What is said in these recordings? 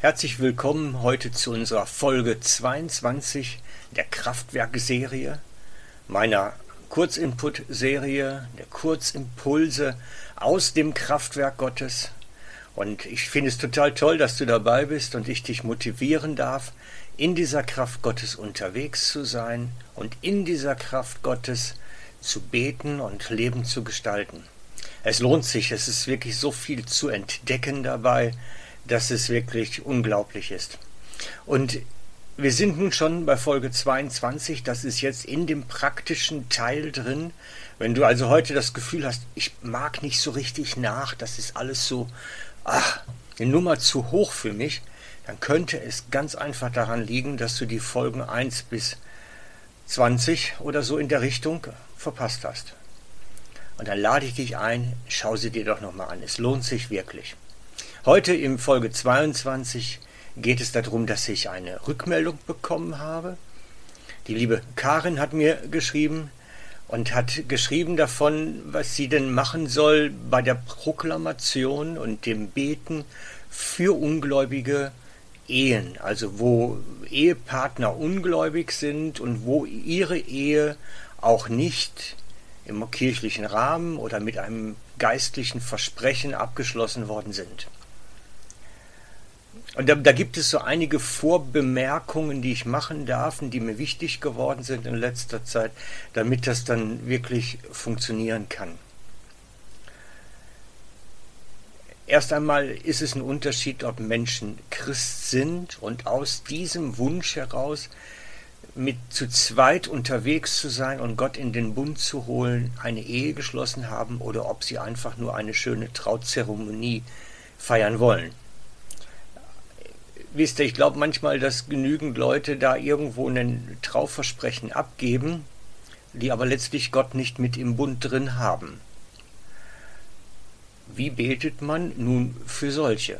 Herzlich willkommen heute zu unserer Folge 22 der Kraftwerk-Serie, meiner Kurzinput-Serie, der Kurzimpulse aus dem Kraftwerk Gottes. Und ich finde es total toll, dass du dabei bist und ich dich motivieren darf, in dieser Kraft Gottes unterwegs zu sein und in dieser Kraft Gottes zu beten und Leben zu gestalten. Es lohnt sich, es ist wirklich so viel zu entdecken dabei, dass es wirklich unglaublich ist. Und wir sind nun schon bei Folge 22, das ist jetzt in dem praktischen Teil drin. Wenn du also heute das Gefühl hast, ich mag nicht so richtig nach, das ist alles so, ach, eine Nummer zu hoch für mich, dann könnte es ganz einfach daran liegen, dass du die Folgen 1 bis 20 oder so in der Richtung verpasst hast. Und dann lade ich dich ein, schau sie dir doch nochmal an. Es lohnt sich wirklich. Heute in Folge 22 geht es darum, dass ich eine Rückmeldung bekommen habe. Die liebe Karin hat mir geschrieben und hat geschrieben davon, was sie denn machen soll bei der Proklamation und dem Beten für ungläubige Ehen, also wo Ehepartner ungläubig sind und wo ihre Ehe auch nicht im kirchlichen Rahmen oder mit einem geistlichen Versprechen abgeschlossen worden sind. Und da, da, gibt es so einige Vorbemerkungen, die ich machen darf, die mir wichtig geworden sind in letzter Zeit, damit das dann wirklich funktionieren kann. Erst einmal ist es ein Unterschied, ob Menschen Christ sind und aus diesem Wunsch heraus mit zu zweit unterwegs zu sein und Gott in den Bund zu holen, eine Ehe geschlossen haben oder ob sie einfach nur eine schöne Trauzeremonie feiern wollen. Wisst ihr, ich glaube manchmal, dass genügend Leute da irgendwo ein Trauversprechen abgeben, die aber letztlich Gott nicht mit im Bund drin haben. Wie betet man nun für solche?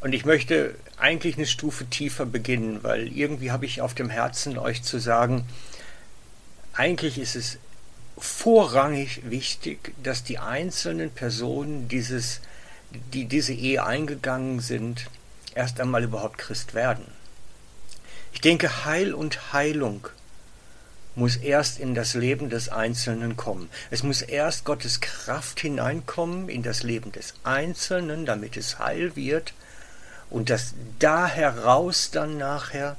Und ich möchte eigentlich eine Stufe tiefer beginnen, weil irgendwie habe ich auf dem Herzen, euch zu sagen, eigentlich ist es vorrangig wichtig, dass die einzelnen Personen dieses, die diese Ehe eingegangen sind, erst einmal überhaupt Christ werden. Ich denke, Heil und Heilung muss erst in das Leben des Einzelnen kommen. Es muss erst Gottes Kraft hineinkommen in das Leben des Einzelnen, damit es heil wird und dass da heraus dann nachher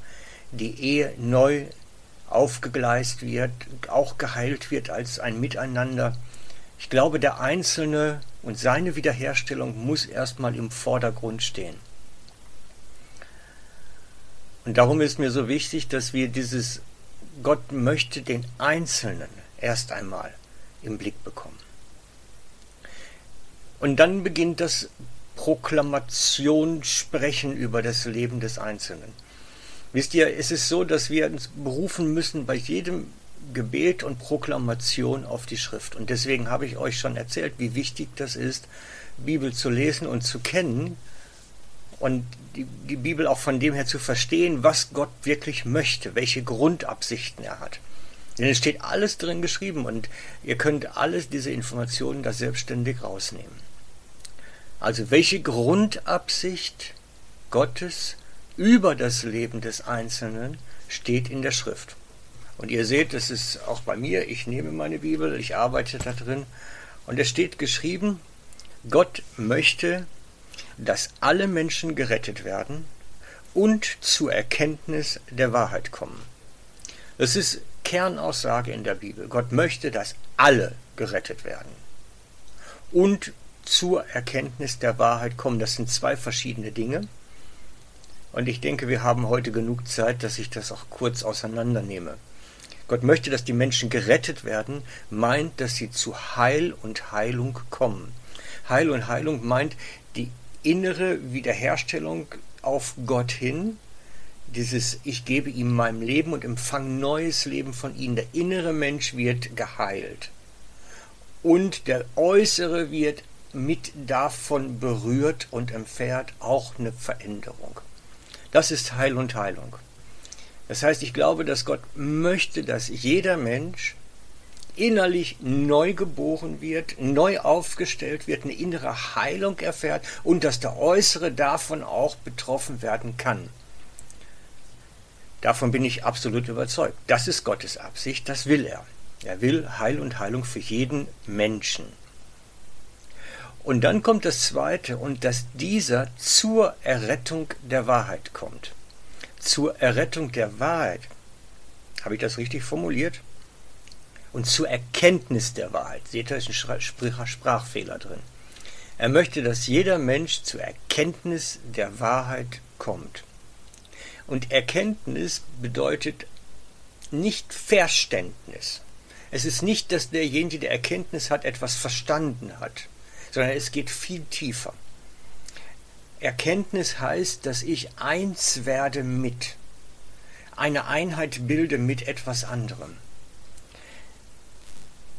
die Ehe neu aufgegleist wird, auch geheilt wird als ein Miteinander. Ich glaube, der Einzelne und seine Wiederherstellung muss erstmal im Vordergrund stehen. Und darum ist mir so wichtig, dass wir dieses Gott möchte den Einzelnen erst einmal im Blick bekommen. Und dann beginnt das Proklamation sprechen über das Leben des Einzelnen. Wisst ihr, es ist so, dass wir uns berufen müssen bei jedem Gebet und Proklamation auf die Schrift. Und deswegen habe ich euch schon erzählt, wie wichtig das ist, Bibel zu lesen und zu kennen und die, die Bibel auch von dem her zu verstehen, was Gott wirklich möchte, welche Grundabsichten er hat. Denn es steht alles drin geschrieben und ihr könnt alles diese Informationen da selbstständig rausnehmen. Also welche Grundabsicht Gottes über das Leben des Einzelnen steht in der Schrift. Und ihr seht, das ist auch bei mir, ich nehme meine Bibel, ich arbeite da drin und es steht geschrieben, Gott möchte, dass alle Menschen gerettet werden und zur Erkenntnis der Wahrheit kommen. Das ist Kernaussage in der Bibel. Gott möchte, dass alle gerettet werden und zur Erkenntnis der Wahrheit kommen. Das sind zwei verschiedene Dinge. Und ich denke, wir haben heute genug Zeit, dass ich das auch kurz auseinandernehme. Gott möchte, dass die Menschen gerettet werden, meint, dass sie zu Heil und Heilung kommen. Heil und Heilung meint die innere Wiederherstellung auf Gott hin, dieses Ich gebe ihm mein Leben und empfange neues Leben von ihm. Der innere Mensch wird geheilt. Und der äußere wird mit davon berührt und empfährt auch eine Veränderung. Das ist Heil und Heilung. Das heißt, ich glaube, dass Gott möchte, dass jeder Mensch innerlich neu geboren wird, neu aufgestellt wird, eine innere Heilung erfährt und dass der Äußere davon auch betroffen werden kann. Davon bin ich absolut überzeugt. Das ist Gottes Absicht, das will er. Er will Heil und Heilung für jeden Menschen. Und dann kommt das Zweite, und dass dieser zur Errettung der Wahrheit kommt. Zur Errettung der Wahrheit. Habe ich das richtig formuliert? Und zur Erkenntnis der Wahrheit. Seht ihr, ist ein Sprachfehler drin. Er möchte, dass jeder Mensch zur Erkenntnis der Wahrheit kommt. Und Erkenntnis bedeutet nicht Verständnis. Es ist nicht, dass derjenige, der Erkenntnis hat, etwas verstanden hat sondern es geht viel tiefer. Erkenntnis heißt, dass ich eins werde mit, eine Einheit bilde mit etwas anderem.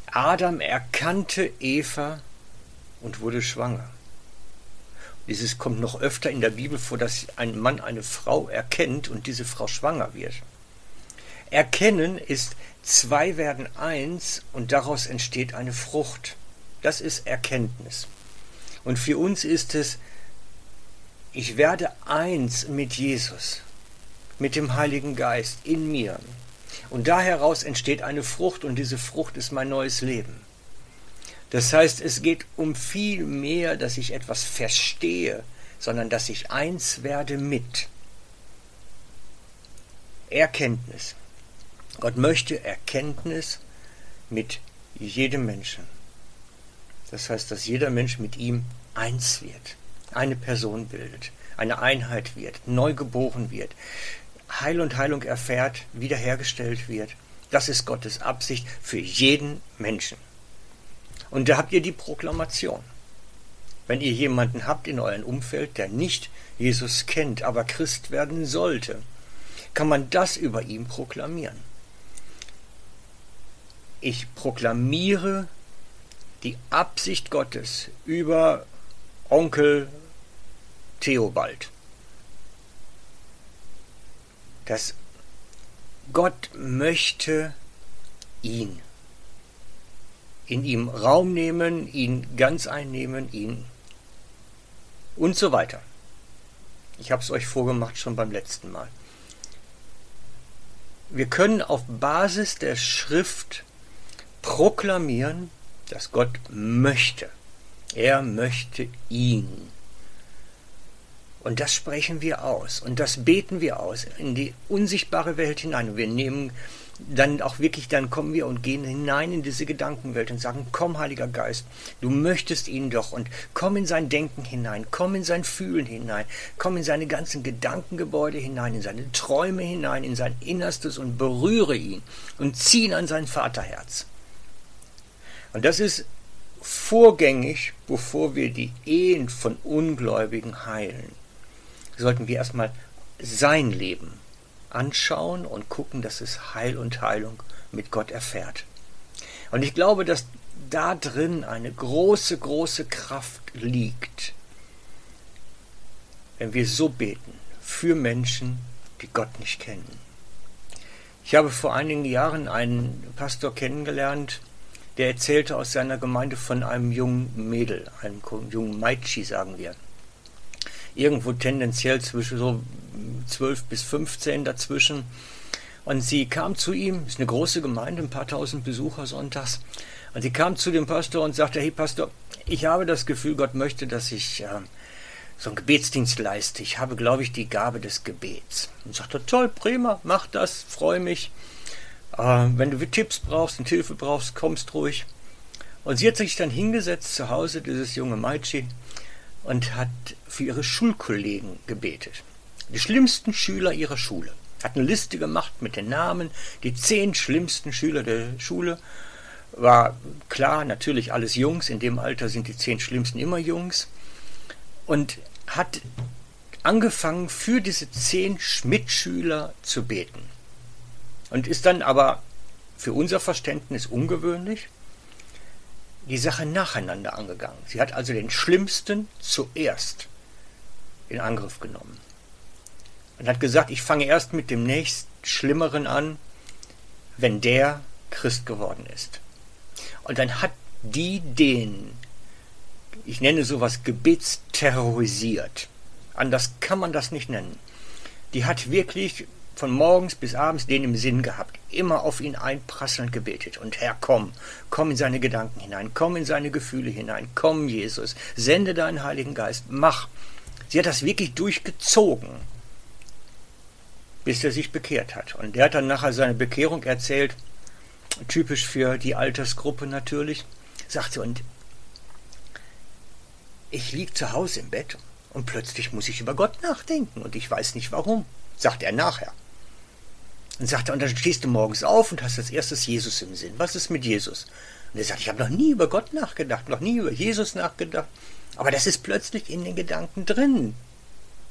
Adam erkannte Eva und wurde schwanger. Dieses kommt noch öfter in der Bibel vor, dass ein Mann eine Frau erkennt und diese Frau schwanger wird. Erkennen ist zwei werden eins und daraus entsteht eine Frucht. Das ist Erkenntnis. Und für uns ist es, ich werde eins mit Jesus, mit dem Heiligen Geist in mir. Und da heraus entsteht eine Frucht und diese Frucht ist mein neues Leben. Das heißt, es geht um viel mehr, dass ich etwas verstehe, sondern dass ich eins werde mit. Erkenntnis. Gott möchte Erkenntnis mit jedem Menschen. Das heißt, dass jeder Mensch mit ihm eins wird, eine Person bildet, eine Einheit wird, neu geboren wird, Heil und Heilung erfährt, wiederhergestellt wird. Das ist Gottes Absicht für jeden Menschen. Und da habt ihr die Proklamation. Wenn ihr jemanden habt in eurem Umfeld, der nicht Jesus kennt, aber Christ werden sollte, kann man das über ihn proklamieren. Ich proklamiere die Absicht Gottes über Onkel Theobald, dass Gott möchte ihn in ihm Raum nehmen, ihn ganz einnehmen, ihn und so weiter. Ich habe es euch vorgemacht schon beim letzten Mal. Wir können auf Basis der Schrift proklamieren, dass Gott möchte. Er möchte ihn. Und das sprechen wir aus und das beten wir aus in die unsichtbare Welt hinein. Und wir nehmen dann auch wirklich, dann kommen wir und gehen hinein in diese Gedankenwelt und sagen, komm, Heiliger Geist, du möchtest ihn doch und komm in sein Denken hinein, komm in sein Fühlen hinein, komm in seine ganzen Gedankengebäude hinein, in seine Träume hinein, in sein Innerstes und berühre ihn und zieh ihn an sein Vaterherz. Und das ist vorgängig, bevor wir die Ehen von Ungläubigen heilen. Sollten wir erstmal sein Leben anschauen und gucken, dass es Heil und Heilung mit Gott erfährt. Und ich glaube, dass da drin eine große, große Kraft liegt, wenn wir so beten für Menschen, die Gott nicht kennen. Ich habe vor einigen Jahren einen Pastor kennengelernt, der erzählte aus seiner Gemeinde von einem jungen Mädel, einem jungen Meitschi, sagen wir. Irgendwo tendenziell zwischen so 12 bis 15 dazwischen. Und sie kam zu ihm, ist eine große Gemeinde, ein paar tausend Besucher sonntags. Und sie kam zu dem Pastor und sagte, hey Pastor, ich habe das Gefühl, Gott möchte, dass ich äh, so einen Gebetsdienst leiste. Ich habe, glaube ich, die Gabe des Gebets. Und sagte, toll, prima, mach das, freue mich. Äh, wenn du Tipps brauchst und Hilfe brauchst, kommst ruhig. Und sie hat sich dann hingesetzt zu Hause, dieses junge Mädchen, und hat für ihre Schulkollegen gebetet. Die schlimmsten Schüler ihrer Schule. Hat eine Liste gemacht mit den Namen, die zehn schlimmsten Schüler der Schule. War klar, natürlich alles Jungs, in dem Alter sind die zehn schlimmsten immer Jungs. Und hat angefangen, für diese zehn Mitschüler zu beten und ist dann aber für unser Verständnis ungewöhnlich die Sache nacheinander angegangen. Sie hat also den Schlimmsten zuerst in Angriff genommen und hat gesagt, ich fange erst mit dem nächst Schlimmeren an, wenn der Christ geworden ist. Und dann hat die den, ich nenne sowas gebetsterrorisiert. Anders kann man das nicht nennen. Die hat wirklich von morgens bis abends den im Sinn gehabt, immer auf ihn einprasselnd gebetet. Und Herr, komm, komm in seine Gedanken hinein, komm in seine Gefühle hinein, komm, Jesus, sende deinen Heiligen Geist, mach. Sie hat das wirklich durchgezogen, bis er sich bekehrt hat. Und der hat dann nachher seine Bekehrung erzählt, typisch für die Altersgruppe natürlich, sagte, und ich lieg zu Hause im Bett und plötzlich muss ich über Gott nachdenken und ich weiß nicht warum, sagt er nachher. Und sagte, und dann stehst du morgens auf und hast als erstes Jesus im Sinn. Was ist mit Jesus? Und er sagt, ich habe noch nie über Gott nachgedacht, noch nie über Jesus nachgedacht. Aber das ist plötzlich in den Gedanken drin,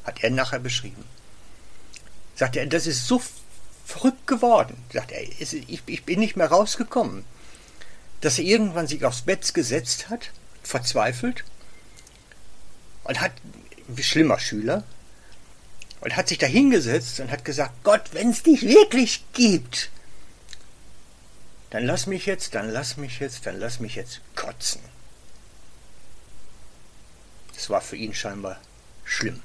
hat er nachher beschrieben. Sagt er, das ist so verrückt geworden. Sagt er, ich, ich bin nicht mehr rausgekommen. Dass er irgendwann sich aufs Bett gesetzt hat, verzweifelt, und hat, wie schlimmer Schüler, und hat sich da hingesetzt und hat gesagt, Gott, wenn es dich wirklich gibt, dann lass mich jetzt, dann lass mich jetzt, dann lass mich jetzt kotzen. Das war für ihn scheinbar schlimm.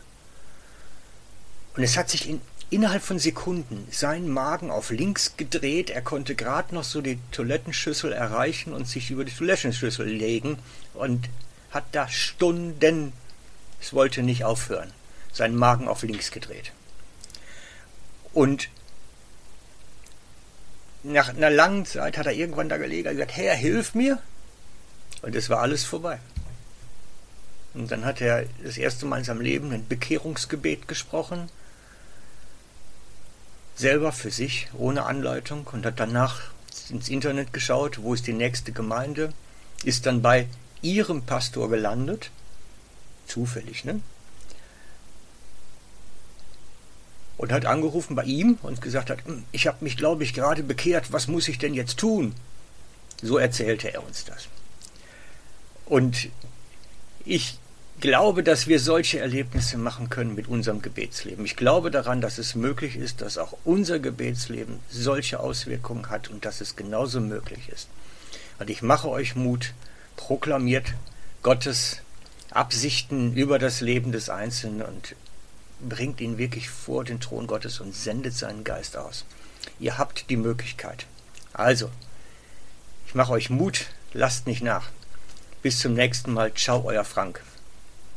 Und es hat sich in, innerhalb von Sekunden sein Magen auf links gedreht. Er konnte gerade noch so die Toilettenschüssel erreichen und sich über die Toilettenschüssel legen und hat da Stunden, es wollte nicht aufhören, seinen Magen auf links gedreht. Und nach einer langen Zeit hat er irgendwann da gelegen und gesagt, Herr, hilf mir. Und es war alles vorbei. Und dann hat er das erste Mal in seinem Leben ein Bekehrungsgebet gesprochen, selber für sich, ohne Anleitung, und hat danach ins Internet geschaut, wo ist die nächste Gemeinde, ist dann bei ihrem Pastor gelandet, zufällig, ne? Und hat angerufen bei ihm und gesagt hat, hm, ich habe mich, glaube ich, gerade bekehrt, was muss ich denn jetzt tun? So erzählte er uns das. Und ich glaube, dass wir solche Erlebnisse machen können mit unserem Gebetsleben. Ich glaube daran, dass es möglich ist, dass auch unser Gebetsleben solche Auswirkungen hat und dass es genauso möglich ist. Und ich mache euch Mut, proklamiert Gottes Absichten über das Leben des Einzelnen und bringt ihn wirklich vor den Thron Gottes und sendet seinen Geist aus. Ihr habt die Möglichkeit. Also, ich mache euch Mut, lasst nicht nach. Bis zum nächsten Mal. Ciao, euer Frank.